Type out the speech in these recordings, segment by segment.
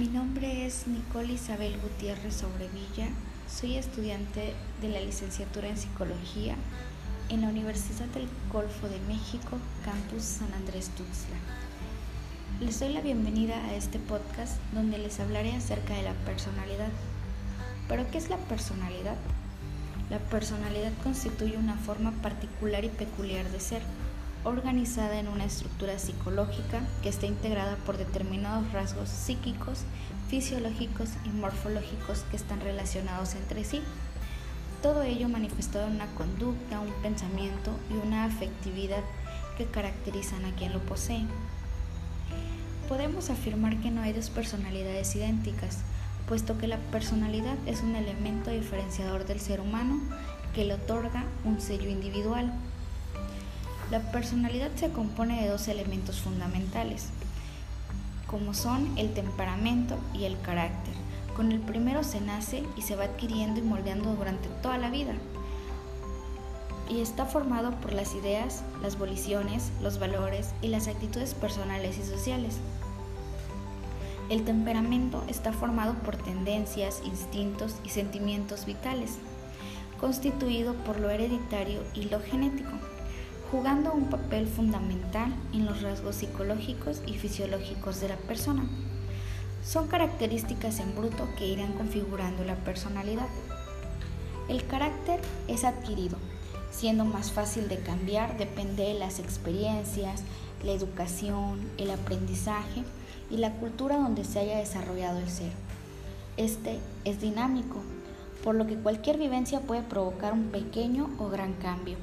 Mi nombre es Nicole Isabel Gutiérrez Sobrevilla. Soy estudiante de la licenciatura en Psicología en la Universidad del Golfo de México, Campus San Andrés Tuxtla. Les doy la bienvenida a este podcast donde les hablaré acerca de la personalidad. ¿Pero qué es la personalidad? La personalidad constituye una forma particular y peculiar de ser organizada en una estructura psicológica que está integrada por determinados rasgos psíquicos, fisiológicos y morfológicos que están relacionados entre sí. Todo ello manifestado en una conducta, un pensamiento y una afectividad que caracterizan a quien lo posee. Podemos afirmar que no hay dos personalidades idénticas, puesto que la personalidad es un elemento diferenciador del ser humano que le otorga un sello individual. La personalidad se compone de dos elementos fundamentales, como son el temperamento y el carácter. Con el primero se nace y se va adquiriendo y moldeando durante toda la vida. Y está formado por las ideas, las voliciones, los valores y las actitudes personales y sociales. El temperamento está formado por tendencias, instintos y sentimientos vitales, constituido por lo hereditario y lo genético jugando un papel fundamental en los rasgos psicológicos y fisiológicos de la persona. Son características en bruto que irán configurando la personalidad. El carácter es adquirido, siendo más fácil de cambiar depende de las experiencias, la educación, el aprendizaje y la cultura donde se haya desarrollado el ser. Este es dinámico, por lo que cualquier vivencia puede provocar un pequeño o gran cambio.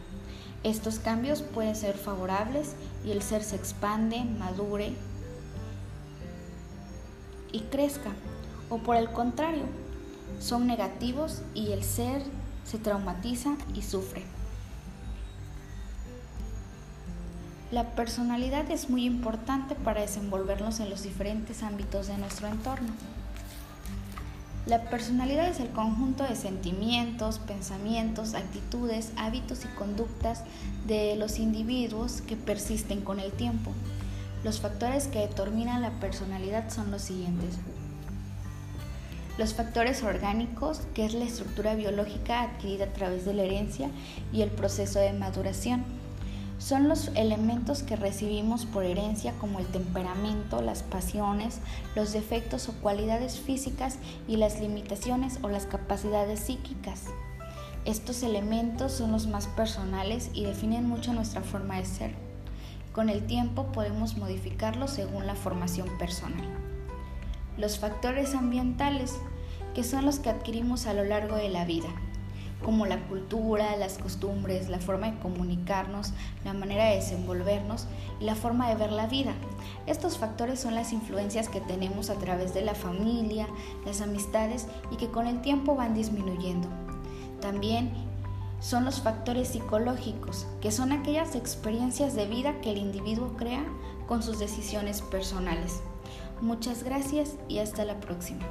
Estos cambios pueden ser favorables y el ser se expande, madure y crezca, o por el contrario, son negativos y el ser se traumatiza y sufre. La personalidad es muy importante para desenvolvernos en los diferentes ámbitos de nuestro entorno. La personalidad es el conjunto de sentimientos, pensamientos, actitudes, hábitos y conductas de los individuos que persisten con el tiempo. Los factores que determinan la personalidad son los siguientes. Los factores orgánicos, que es la estructura biológica adquirida a través de la herencia y el proceso de maduración son los elementos que recibimos por herencia como el temperamento, las pasiones, los defectos o cualidades físicas y las limitaciones o las capacidades psíquicas. Estos elementos son los más personales y definen mucho nuestra forma de ser. Con el tiempo podemos modificarlos según la formación personal. Los factores ambientales, que son los que adquirimos a lo largo de la vida, como la cultura, las costumbres, la forma de comunicarnos, la manera de desenvolvernos y la forma de ver la vida. Estos factores son las influencias que tenemos a través de la familia, las amistades y que con el tiempo van disminuyendo. También son los factores psicológicos, que son aquellas experiencias de vida que el individuo crea con sus decisiones personales. Muchas gracias y hasta la próxima.